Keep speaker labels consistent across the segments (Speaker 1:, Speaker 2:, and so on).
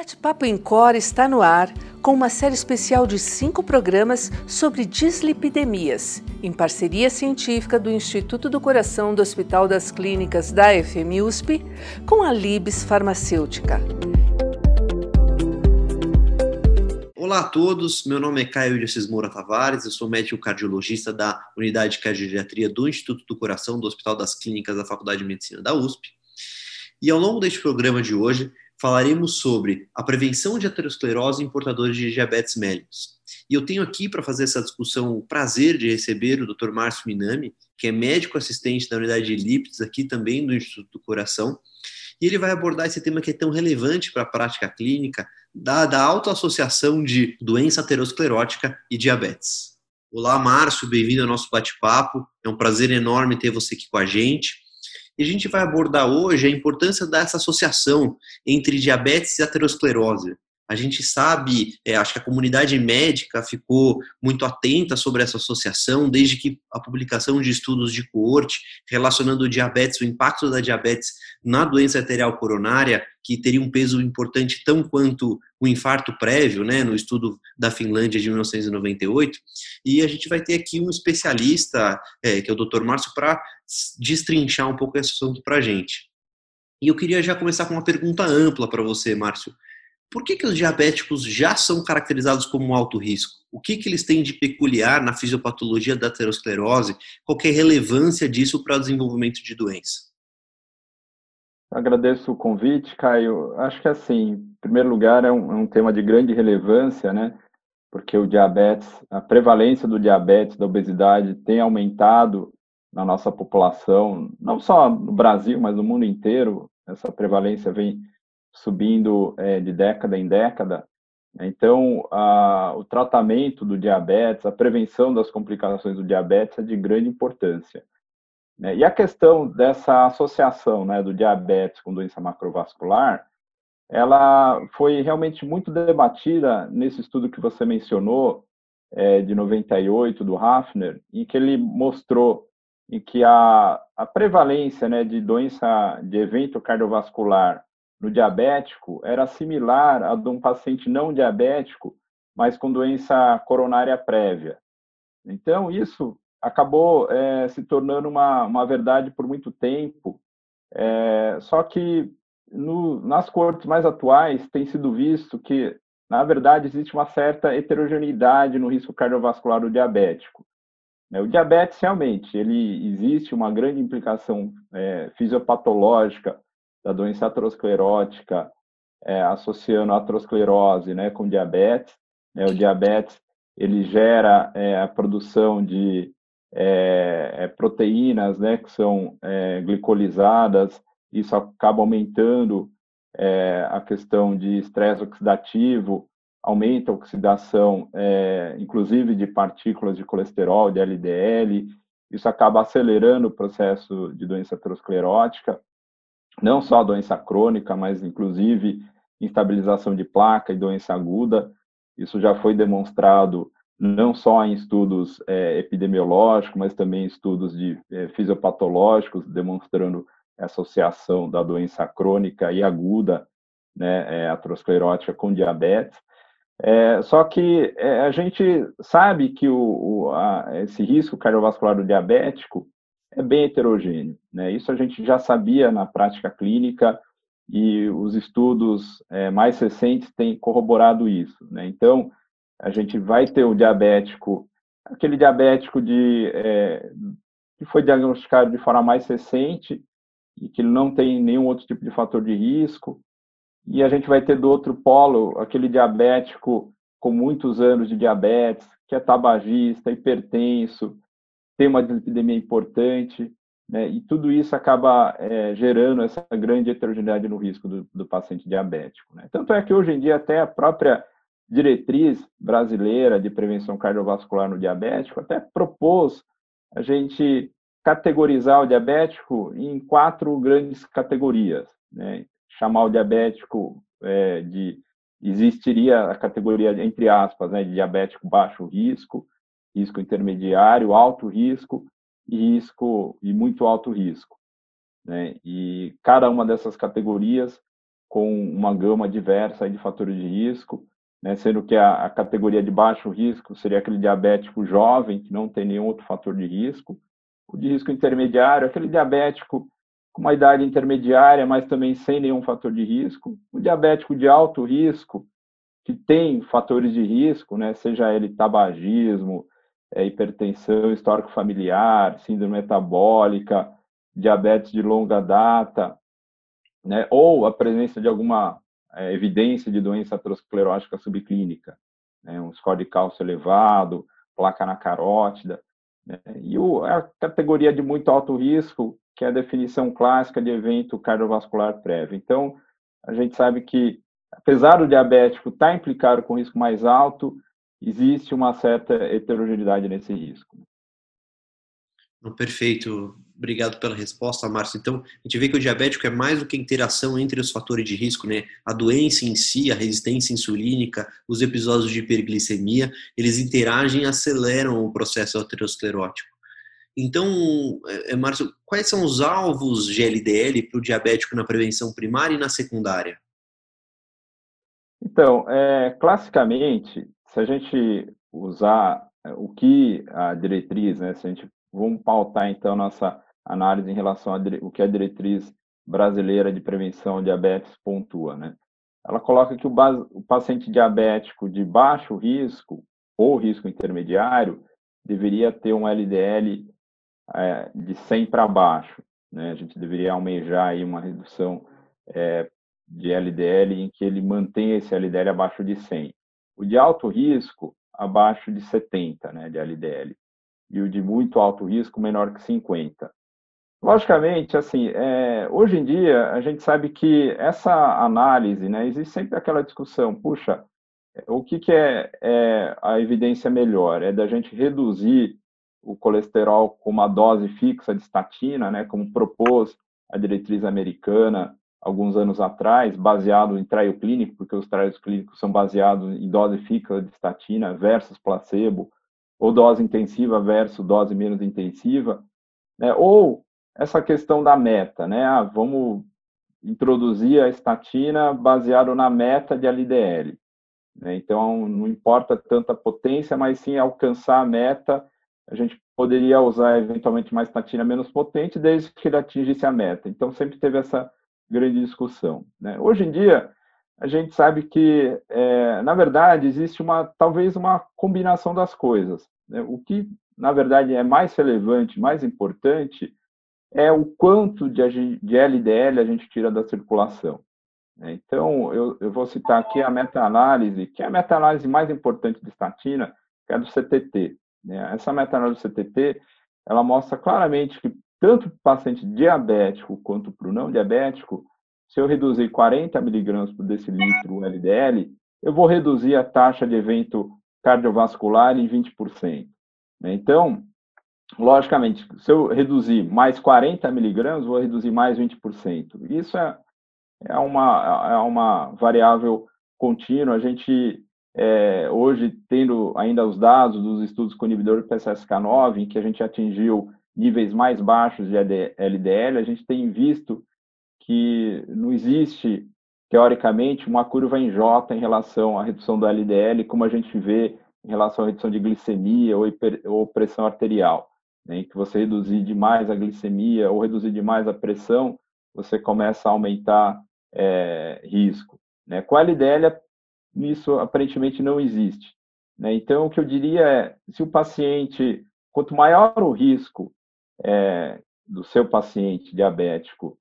Speaker 1: Bate-Papo em Cor está no ar com uma série especial de cinco programas sobre dislipidemias, em parceria científica do Instituto do Coração do Hospital das Clínicas da FMUSP com a Libes Farmacêutica.
Speaker 2: Olá a todos, meu nome é Caio de Assis Moura Tavares, eu sou médico cardiologista da Unidade de Cardiologia do Instituto do Coração do Hospital das Clínicas da Faculdade de Medicina da USP. E ao longo deste programa de hoje, falaremos sobre a prevenção de aterosclerose em portadores de diabetes mellitus. E eu tenho aqui para fazer essa discussão o prazer de receber o Dr. Márcio Minami, que é médico assistente da unidade de aqui também do Instituto do Coração, e ele vai abordar esse tema que é tão relevante para a prática clínica, da, autoassociação de doença aterosclerótica e diabetes. Olá, Márcio, bem-vindo ao nosso bate-papo. É um prazer enorme ter você aqui com a gente. E a gente vai abordar hoje a importância dessa associação entre diabetes e aterosclerose. A gente sabe, é, acho que a comunidade médica ficou muito atenta sobre essa associação desde que a publicação de estudos de coorte relacionando o diabetes, o impacto da diabetes na doença arterial coronária, que teria um peso importante tão quanto o infarto prévio, né, no estudo da Finlândia de 1998. E a gente vai ter aqui um especialista, é, que é o Dr. Márcio, para destrinchar um pouco esse assunto para a gente. E eu queria já começar com uma pergunta ampla para você, Márcio. Por que, que os diabéticos já são caracterizados como alto risco? O que, que eles têm de peculiar na fisiopatologia da aterosclerose? Qual é a relevância disso para o desenvolvimento de doença?
Speaker 3: Agradeço o convite, Caio. Acho que, assim, em primeiro lugar, é um, é um tema de grande relevância, né? Porque o diabetes, a prevalência do diabetes, da obesidade, tem aumentado na nossa população, não só no Brasil, mas no mundo inteiro. Essa prevalência vem subindo é, de década em década. Então, a, o tratamento do diabetes, a prevenção das complicações do diabetes é de grande importância. Né? E a questão dessa associação né, do diabetes com doença macrovascular, ela foi realmente muito debatida nesse estudo que você mencionou, é, de 98, do Hafner, em que ele mostrou em que a, a prevalência né, de doença, de evento cardiovascular no diabético era similar à de um paciente não diabético, mas com doença coronária prévia. Então, isso acabou é, se tornando uma, uma verdade por muito tempo, é, só que no, nas cortes mais atuais tem sido visto que, na verdade, existe uma certa heterogeneidade no risco cardiovascular do diabético. É, o diabetes, realmente, ele existe uma grande implicação é, fisiopatológica da doença aterosclerótica, é, associando a aterosclerose né, com diabetes. Né, o diabetes ele gera é, a produção de é, é, proteínas né, que são é, glicolizadas, isso acaba aumentando é, a questão de estresse oxidativo, aumenta a oxidação, inclusive de partículas de colesterol, de LDL, isso acaba acelerando o processo de doença aterosclerótica, não só a doença crônica, mas inclusive instabilização de placa e doença aguda. Isso já foi demonstrado não só em estudos é, epidemiológicos, mas também em estudos de é, fisiopatológicos, demonstrando associação da doença crônica e aguda, né, é, com diabetes. É, só que é, a gente sabe que o, o a, esse risco cardiovascular diabético é bem heterogêneo. Né? Isso a gente já sabia na prática clínica e os estudos é, mais recentes têm corroborado isso. Né? Então, a gente vai ter o diabético, aquele diabético de, é, que foi diagnosticado de forma mais recente e que não tem nenhum outro tipo de fator de risco, e a gente vai ter do outro polo aquele diabético com muitos anos de diabetes, que é tabagista, hipertenso, tem uma dislipidemia importante, né, e tudo isso acaba é, gerando essa grande heterogeneidade no risco do, do paciente diabético. Né? Tanto é que hoje em dia até a própria diretriz brasileira de prevenção cardiovascular no diabético até propôs a gente categorizar o diabético em quatro grandes categorias, né? chamar o diabético é, de existiria a categoria entre aspas né, de diabético baixo risco, risco intermediário, alto risco e risco e muito alto risco. Né? E cada uma dessas categorias com uma gama diversa de fatores de risco, né, sendo que a, a, categoria de baixo risco seria aquele diabético jovem, que não tem nenhum outro fator de risco. O de risco intermediário, aquele diabético com uma idade intermediária, mas também sem nenhum fator de risco. O diabético de alto risco, que tem fatores de risco, né, seja ele tabagismo, é, hipertensão, histórico familiar, síndrome metabólica, diabetes de longa data, né, ou a presença de alguma é, evidência de doença aterosclerótica subclínica, né, um score de cálcio elevado, placa na carótida, né, e o, a categoria de muito alto risco, que é a definição clássica de evento cardiovascular prévio. Então, a gente sabe que, apesar do diabético estar implicado com risco mais alto, existe uma certa heterogeneidade nesse risco.
Speaker 2: Perfeito. Obrigado pela resposta, Márcio. Então, a gente vê que o diabético é mais do que a interação entre os fatores de risco, né? A doença em si, a resistência insulínica, os episódios de hiperglicemia, eles interagem e aceleram o processo aterosclerótico. Então, é, é Márcio, quais são os alvos de LDL para o diabético na prevenção primária e na secundária?
Speaker 3: Então, é, classicamente, se a gente usar é, o que a diretriz, né, se a gente vamos pautar então nossa análise em relação a o que a diretriz brasileira de prevenção de diabetes pontua, né? Ela coloca que o, base, o paciente diabético de baixo risco ou risco intermediário deveria ter um LDL é, de 100 para baixo, né? A gente deveria almejar aí uma redução é, de LDL em que ele mantenha esse LDL abaixo de 100. O de alto risco abaixo de 70, né, de LDL e o de muito alto risco menor que 50. Logicamente, assim, é, hoje em dia a gente sabe que essa análise, né, existe sempre aquela discussão, puxa, o que, que é, é, a evidência melhor? É da gente reduzir o colesterol com uma dose fixa de estatina, né, como propôs a diretriz americana alguns anos atrás, baseado em trial clínico, porque os trials clínicos são baseados em dose fixa de estatina versus placebo, ou dose intensiva versus dose menos intensiva, né? ou essa questão da meta, né? Ah, vamos introduzir a estatina baseado na meta de LDL. Né? Então, não importa tanto a potência, mas sim alcançar a meta. A gente poderia usar eventualmente uma estatina menos potente, desde que ele atingisse a meta. Então, sempre teve essa grande discussão. Né? Hoje em dia, a gente sabe que, é, na verdade, existe uma talvez uma combinação das coisas. Né? O que, na verdade, é mais relevante, mais importante, é o quanto de, de LDL a gente tira da circulação. Né? Então, eu, eu, vou citar aqui a meta-análise, que é a meta-análise mais importante de estatina, que é do CTT. Né? Essa meta-análise do CTT, ela mostra claramente que tanto para o paciente diabético quanto para o não diabético, se eu reduzir 40 miligramas por decilitro LDL, eu vou reduzir a taxa de evento cardiovascular em 20%. Né? Então, logicamente, se eu reduzir mais 40 miligramas, vou reduzir mais 20%. Isso é, é, uma, é uma variável contínua. A gente, é, hoje, tendo ainda os dados dos estudos com inibidor PCSK9, em que a gente atingiu níveis mais baixos de LDL, a gente tem visto que não existe, teoricamente, uma curva em J em relação à redução do LDL, como a gente vê em relação à redução de glicemia ou, hiper, ou pressão arterial. Né? Que você reduzir demais a glicemia ou reduzir demais a pressão, você começa a aumentar é, risco. Né? Com LDL, isso aparentemente não existe. Né? Então, o que eu diria é, se o paciente, quanto maior o risco é, do seu paciente diabético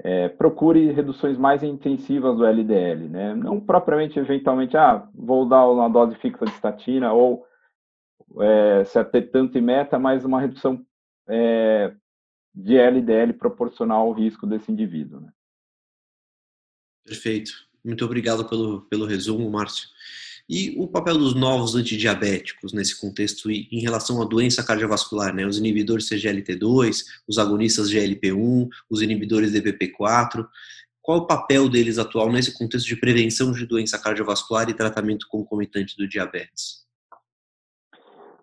Speaker 3: é, procure reduções mais intensivas do LDL, né? Não propriamente, eventualmente, ah, vou dar uma dose fixa de estatina ou é, tanto em meta, mas uma redução é, de LDL proporcional ao risco desse indivíduo. Né?
Speaker 2: Perfeito. Muito obrigado pelo, pelo resumo, Márcio. E o papel dos novos antidiabéticos nesse contexto em relação à doença cardiovascular, né? Os inibidores CGLT2, os agonistas GLP1, os inibidores DPP4. Qual é o papel deles atual nesse contexto de prevenção de doença cardiovascular e tratamento concomitante do diabetes?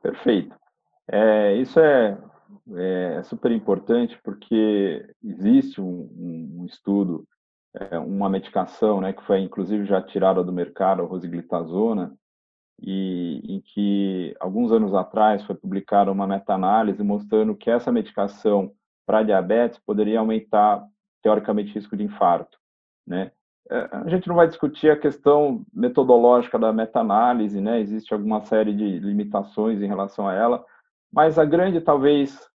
Speaker 3: Perfeito. É, isso é, é, super importante porque existe um, um estudo é, uma medicação, né, que foi inclusive já tirada do mercado, a rosiglitazona, e em que alguns anos atrás foi publicada uma meta-análise mostrando que essa medicação para diabetes poderia aumentar teoricamente risco de infarto, né? É, a gente não vai discutir a questão metodológica da meta-análise, né? Existe alguma série de limitações em relação a ela, mas a grande talvez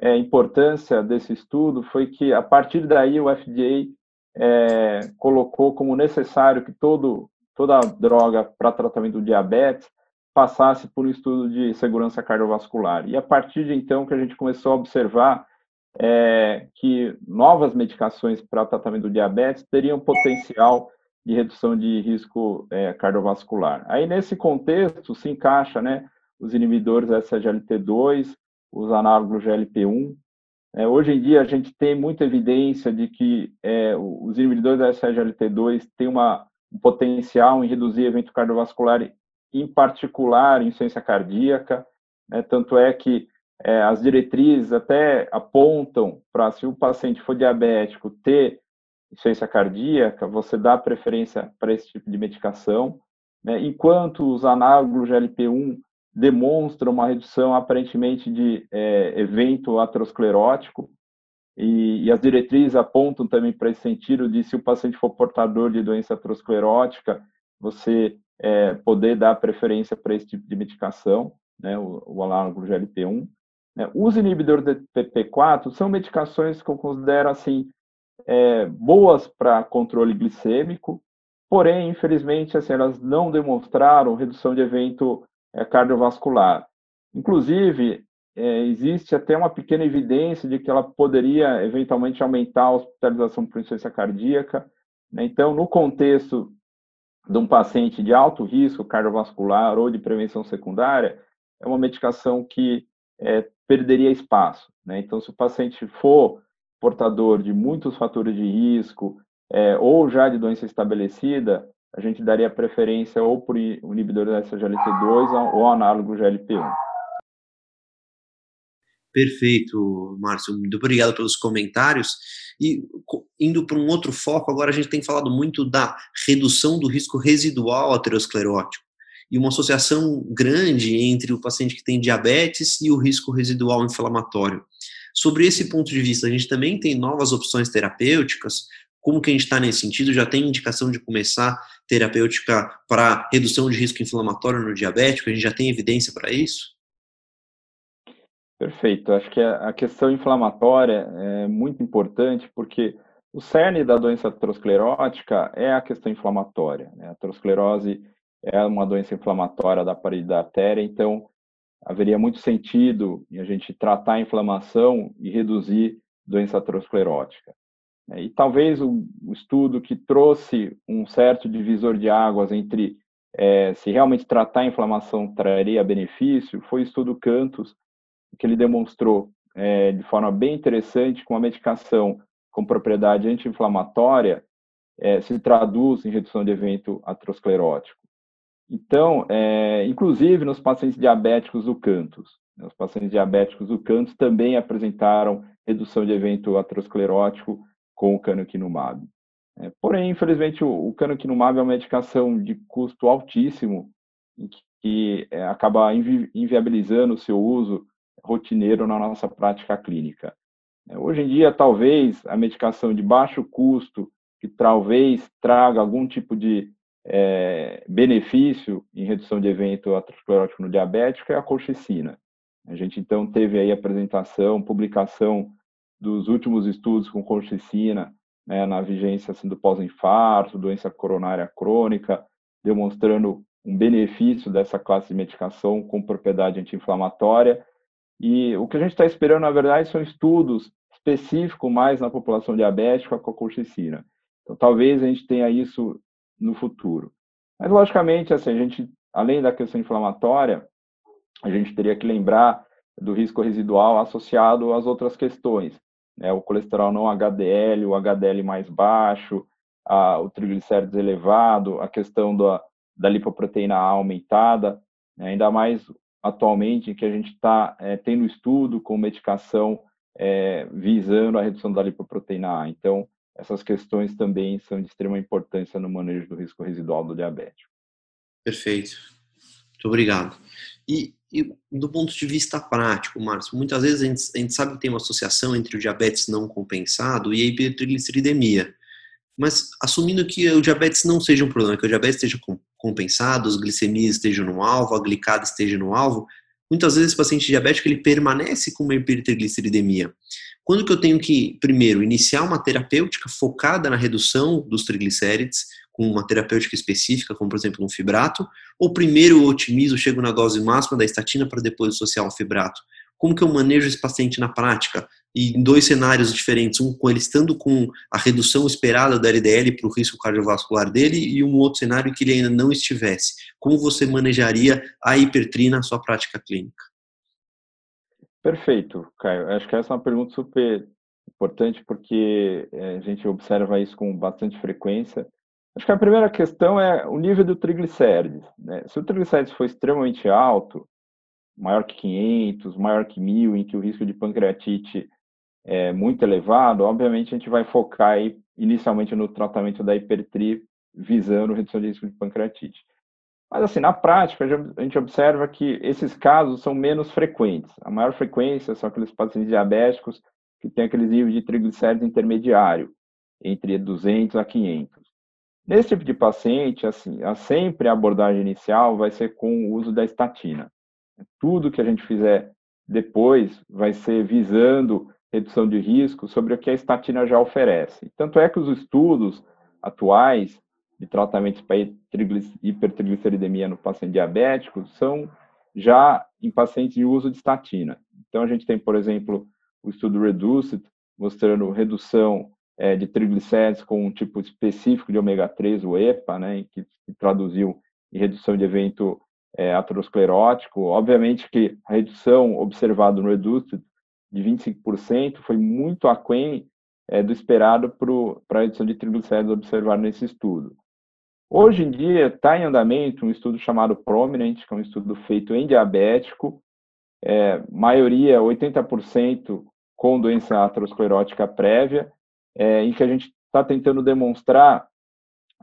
Speaker 3: é, importância desse estudo foi que a partir daí o FDA é, colocou como necessário que todo toda droga para tratamento do diabetes passasse por um estudo de segurança cardiovascular. E a partir de então que a gente começou a observar é, que novas medicações para tratamento do diabetes teriam potencial de redução de risco é, cardiovascular. Aí nesse contexto se encaixa, né, os inibidores SGLT2, os análogos GLP-1. É, hoje em dia a gente tem muita evidência de que é, os inibidores da SGLT2 têm uma um potencial em reduzir evento cardiovascular, em particular insuficiência cardíaca. Né? Tanto é que é, as diretrizes até apontam para, se o paciente for diabético, ter insuficiência cardíaca, você dá preferência para esse tipo de medicação, né? enquanto os análogos GLP-1 demonstram uma redução aparentemente de é, evento aterosclerótico, e, e, as diretrizes apontam também para esse sentido de se o paciente for portador de doença aterosclerótica, você é, poder dar preferência para esse tipo de medicação, né, o, o análogo GLP-1. Né. Os inibidores de PP4 são medicações que eu considero assim é, boas para controle glicêmico, porém, infelizmente, assim, elas não demonstraram redução de evento cardiovascular. Inclusive, é, existe até uma pequena evidência de que ela poderia eventualmente aumentar a hospitalização por insuficiência cardíaca. Né? Então, no contexto de um paciente de alto risco cardiovascular ou de prevenção secundária, é uma medicação que é, perderia espaço. Né? Então, se o paciente for portador de muitos fatores de risco é, ou já de doença estabelecida, a gente daria preferência ou por inibidor da SGLT2 ou análogo GLP-1.
Speaker 2: Perfeito, Márcio. Muito obrigado pelos comentários. E indo para um outro foco, agora a gente tem falado muito da redução do risco residual aterosclerótico e uma associação grande entre o paciente que tem diabetes e o risco residual inflamatório. Sobre esse ponto de vista, a gente também tem novas opções terapêuticas. Como que a gente está nesse sentido? Já tem indicação de começar terapêutica para redução de risco inflamatório no diabético? A gente já tem evidência para isso?
Speaker 3: Perfeito. Acho que a questão inflamatória é muito importante porque o cerne da doença aterosclerótica é a questão inflamatória. Né? A aterosclerose é uma doença inflamatória da parede da artéria, então haveria muito sentido em a gente tratar a inflamação e reduzir doença aterosclerótica. Né? E talvez o, estudo que trouxe um certo divisor de águas entre é, se realmente tratar a inflamação traria benefício foi o estudo Cantus, que ele demonstrou é, de forma bem interessante com a medicação com propriedade anti-inflamatória é, se traduz em redução de evento aterosclerótico. Então, é, inclusive nos pacientes diabéticos do Cantus, né, os pacientes diabéticos do Cantus também apresentaram redução de evento aterosclerótico com o canakinumab. É, porém, infelizmente, o, o canakinumab é uma medicação de custo altíssimo que, que é, acaba invi inviabilizando o seu uso rotineiro na nossa prática clínica. É, hoje em dia, talvez a medicação de baixo custo, que talvez traga algum tipo de é, benefício em redução de evento aterosclerótico no diabético, é a colchicina. A gente, então, teve aí apresentação, publicação dos últimos estudos com colchicina né, na vigência assim, do pós-infarto, doença coronária crônica, demonstrando um benefício dessa classe de medicação com propriedade anti-inflamatória e o que a gente está esperando, na verdade, são estudos específicos mais na população diabética com a colchicina. Então, talvez a gente tenha isso no futuro. Mas, logicamente, assim, a gente, além da questão inflamatória, a gente teria que lembrar do risco residual associado às outras questões, né? o colesterol não HDL, o HDL mais baixo, a, o triglicéridos elevado, a questão da, da lipoproteína A aumentada, né? ainda mais atualmente que a gente está é, tendo estudo com medicação é, visando a redução da lipoproteína A. Então, essas questões também são de extrema importância no manejo do risco residual do diabético.
Speaker 2: Perfeito. Muito obrigado. E, e do ponto de vista prático, Márcio, muitas vezes a gente, a gente, sabe que tem uma associação entre o diabetes não compensado e a hipertrigliceridemia. Mas assumindo que o diabetes não seja um problema, que o diabetes esteja compensado, as glicemias estejam no alvo, a glicada esteja no alvo, muitas vezes esse paciente diabético ele permanece com uma hipertrigliceridemia. Quando que eu tenho que, primeiro, iniciar uma terapêutica focada na redução dos triglicérides, com uma terapêutica específica, como por exemplo um fibrato, ou primeiro eu otimizo, chego na dose máxima da estatina para depois associar o fibrato? Como que eu manejo esse paciente na prática? E em dois cenários diferentes, um com ele estando com a redução esperada da LDL para o risco cardiovascular dele e um outro cenário que ele ainda não estivesse. Como você manejaria a hipertrina na sua prática clínica?
Speaker 3: Perfeito, Caio. Acho que essa é uma pergunta super importante porque eh, a gente observa isso com bastante frequência. Acho que a primeira questão é o nível do triglicérides. Né? Se o triglicérides for extremamente alto, maior que 500, maior que 1000, em que o risco de pancreatite é muito elevado, obviamente a gente vai focar aí, inicialmente no tratamento da hipertri, visando redução de risco de pancreatite. Mas, assim, na prática, a gente observa que esses casos são menos frequentes. A maior frequência são aqueles pacientes diabéticos que têm aqueles níveis de triglicéridos intermediário, entre 200 a 500. Nesse tipo de paciente, assim, a sempre a abordagem inicial vai ser com o uso da estatina. Tudo que a gente fizer depois vai ser visando redução de risco sobre o que a estatina já oferece. Tanto é que os estudos atuais de tratamentos para hipertrigliceridemia no paciente diabético são já em pacientes de uso de estatina. Então, a gente tem, por exemplo, o estudo REDUCE, mostrando redução é, de triglicéridos com um tipo específico de ômega 3, o EPA, né, que, que traduziu em redução de evento é, aterosclerótico. Obviamente que a redução observada no REDUCE de 25% foi muito aquém é, do esperado para a redução de triglicéridos observado nesse estudo. Hoje em dia está em andamento um estudo chamado Prominent, que é um estudo feito em diabético, é, maioria, 80% com doença aterosclerótica prévia, é, em que a gente está tentando demonstrar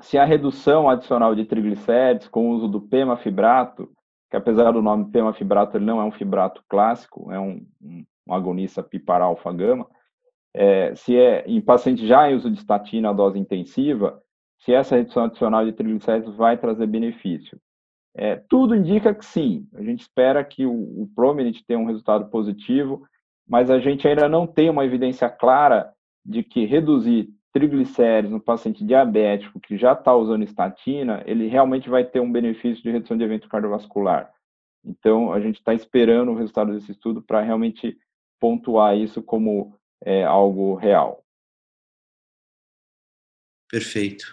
Speaker 3: se a redução adicional de triglicéridos com o uso do pemafibrato, que apesar do nome pemafibrato, ele não é um fibrato clássico, é um, um agonista piparalfa-gama, é, se é em paciente já em uso de estatina a dose intensiva, se essa redução adicional de triglicéridos vai trazer benefício. É, tudo indica que sim. A gente espera que o, o Prominent tenha um resultado positivo, mas a gente ainda não tem uma evidência clara de que reduzir triglicéridos no paciente diabético que já está usando estatina, ele realmente vai ter um benefício de redução de evento cardiovascular. Então, a gente está esperando o resultado desse estudo para realmente pontuar isso como é, algo real.
Speaker 2: Perfeito.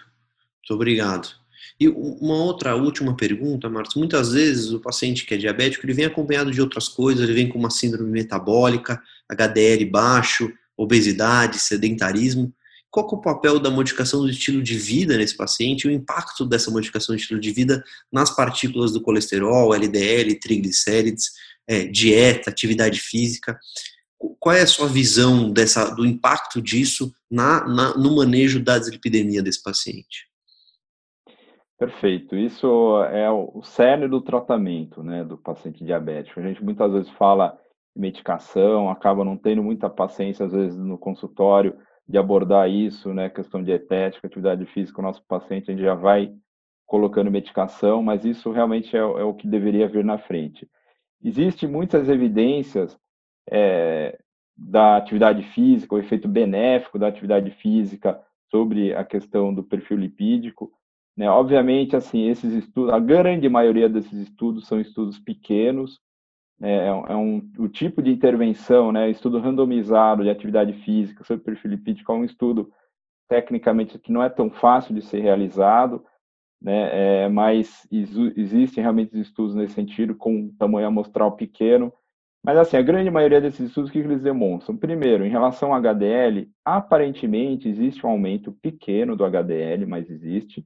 Speaker 2: Muito obrigado. E uma outra última pergunta, Marcos. Muitas vezes o paciente que é diabético, ele vem acompanhado de outras coisas, ele vem com uma síndrome metabólica, HDL baixo, obesidade, sedentarismo. Qual é o papel da modificação do estilo de vida nesse paciente e o impacto dessa modificação do estilo de vida nas partículas do colesterol, LDL, triglicérides, é, dieta, atividade física? Qual é a sua visão dessa, do impacto disso na, na, no manejo da dislipidemia desse paciente?
Speaker 3: Perfeito. Isso é o cerne do tratamento, né, do paciente diabético. A gente muitas vezes fala medicação, acaba não tendo muita paciência, às vezes, no consultório, de abordar isso, né, questão dietética, atividade física, o nosso paciente, a gente já vai colocando medicação, mas isso realmente é, é o que deveria vir na frente. Existem muitas evidências é, da atividade física, o efeito benéfico da atividade física sobre a questão do perfil lipídico, né? Obviamente, assim, esses estudos, a grande maioria desses estudos são estudos pequenos? É, um, é um, o tipo de intervenção, né? estudo randomizado de atividade física sobre perfil lipídico é um estudo tecnicamente que não é tão fácil de ser realizado, né? É, mas existem realmente estudos nesse sentido com tamanho amostral pequeno, mas assim, a grande maioria desses estudos, o que eles demonstram? Primeiro, em relação ao HDL, aparentemente existe um aumento pequeno do HDL, mas existe,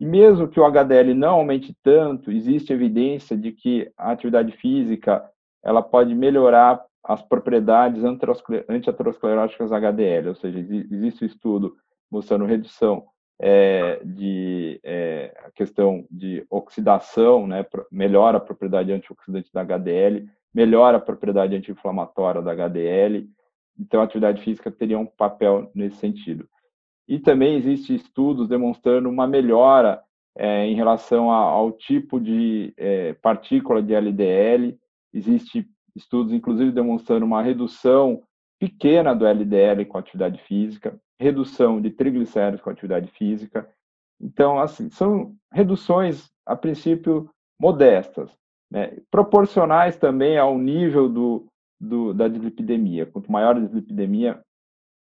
Speaker 3: e mesmo que o HDL não aumente tanto, existe evidência de que a atividade física ela pode melhorar as propriedades antiateroscleróticas HDL, ou seja, existe um estudo mostrando redução é, de é, a questão de oxidação, né, melhora a propriedade antioxidante da HDL, melhora a propriedade anti-inflamatória da HDL. Então, a atividade física teria um papel nesse sentido. E também existem estudos demonstrando uma melhora é, em relação a, ao tipo de é, partícula de LDL. Existem estudos, inclusive, demonstrando uma redução pequena do LDL com atividade física, redução de triglicéridos com atividade física. Então, assim, são reduções, a princípio, modestas, né? proporcionais também ao nível do, do, da dislipidemia. Quanto maior a dislipidemia,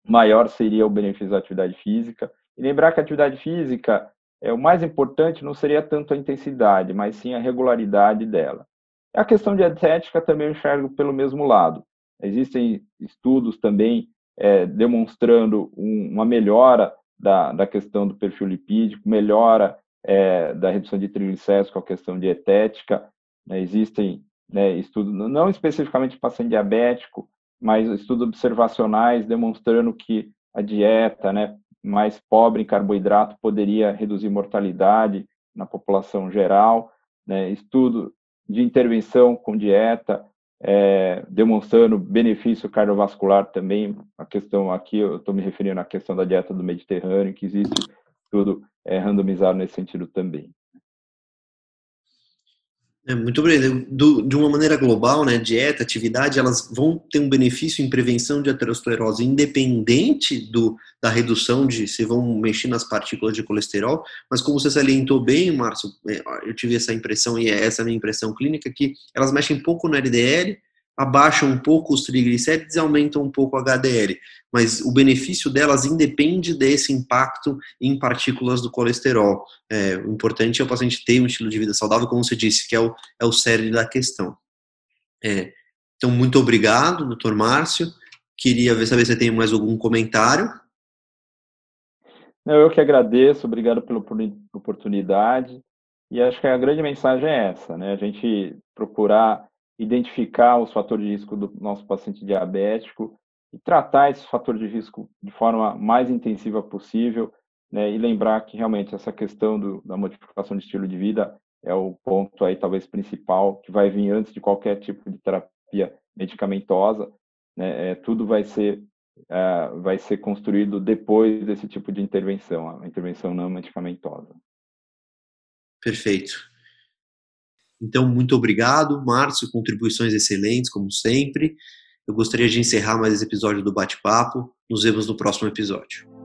Speaker 3: maior seria o benefício da atividade física. E lembrar que a atividade física, é o mais importante não seria tanto a intensidade, mas sim a regularidade dela. A questão dietética também eu enxergo pelo mesmo lado. Existem estudos também é, demonstrando um, uma melhora da, da questão do perfil lipídico, melhora é, da redução de triglicéridos com a questão dietética. Né, existem né, estudos, não especificamente paciente diabético, mas estudos observacionais demonstrando que a dieta né, mais pobre em carboidrato poderia reduzir mortalidade na população geral. Né, estudo de intervenção com dieta é, demonstrando benefício cardiovascular também. A questão aqui, eu estou me referindo à questão da dieta do Mediterrâneo, que existe tudo é, randomizado nesse sentido também.
Speaker 2: É, muito bem. Do, de uma maneira global, né, dieta, atividade, elas vão ter um benefício em prevenção de aterosclerose, independente do, da redução de se vão mexer nas partículas de colesterol. Mas como você salientou bem, Márcio, é, eu tive essa impressão e é essa a minha impressão clínica que elas mexem pouco no LDL, abaixam um pouco os triglicéridos e aumentam um pouco o HDL, mas o benefício delas independe desse impacto em partículas do colesterol. É, o importante é o paciente ter um estilo de vida saudável, como você disse, que é o, é o cerne da questão. É, então, muito obrigado, doutor Márcio. Queria ver, saber se tem mais algum comentário.
Speaker 3: Eu que agradeço, obrigado pela oportunidade. E acho que a grande mensagem é essa, né? A gente procurar identificar os fatores de risco do nosso paciente diabético e tratar esses fatores de risco de forma mais intensiva possível, né, e lembrar que realmente essa questão do, da modificação de estilo de vida é o ponto aí talvez principal que vai vir antes de qualquer tipo de terapia medicamentosa, né, é, tudo vai ser é, vai ser construído depois desse tipo de intervenção, a intervenção não medicamentosa.
Speaker 2: Perfeito. Então, muito obrigado, Márcio, contribuições excelentes, como sempre. Eu gostaria de encerrar mais esse episódio do Bate-Papo. Nos vemos no próximo episódio.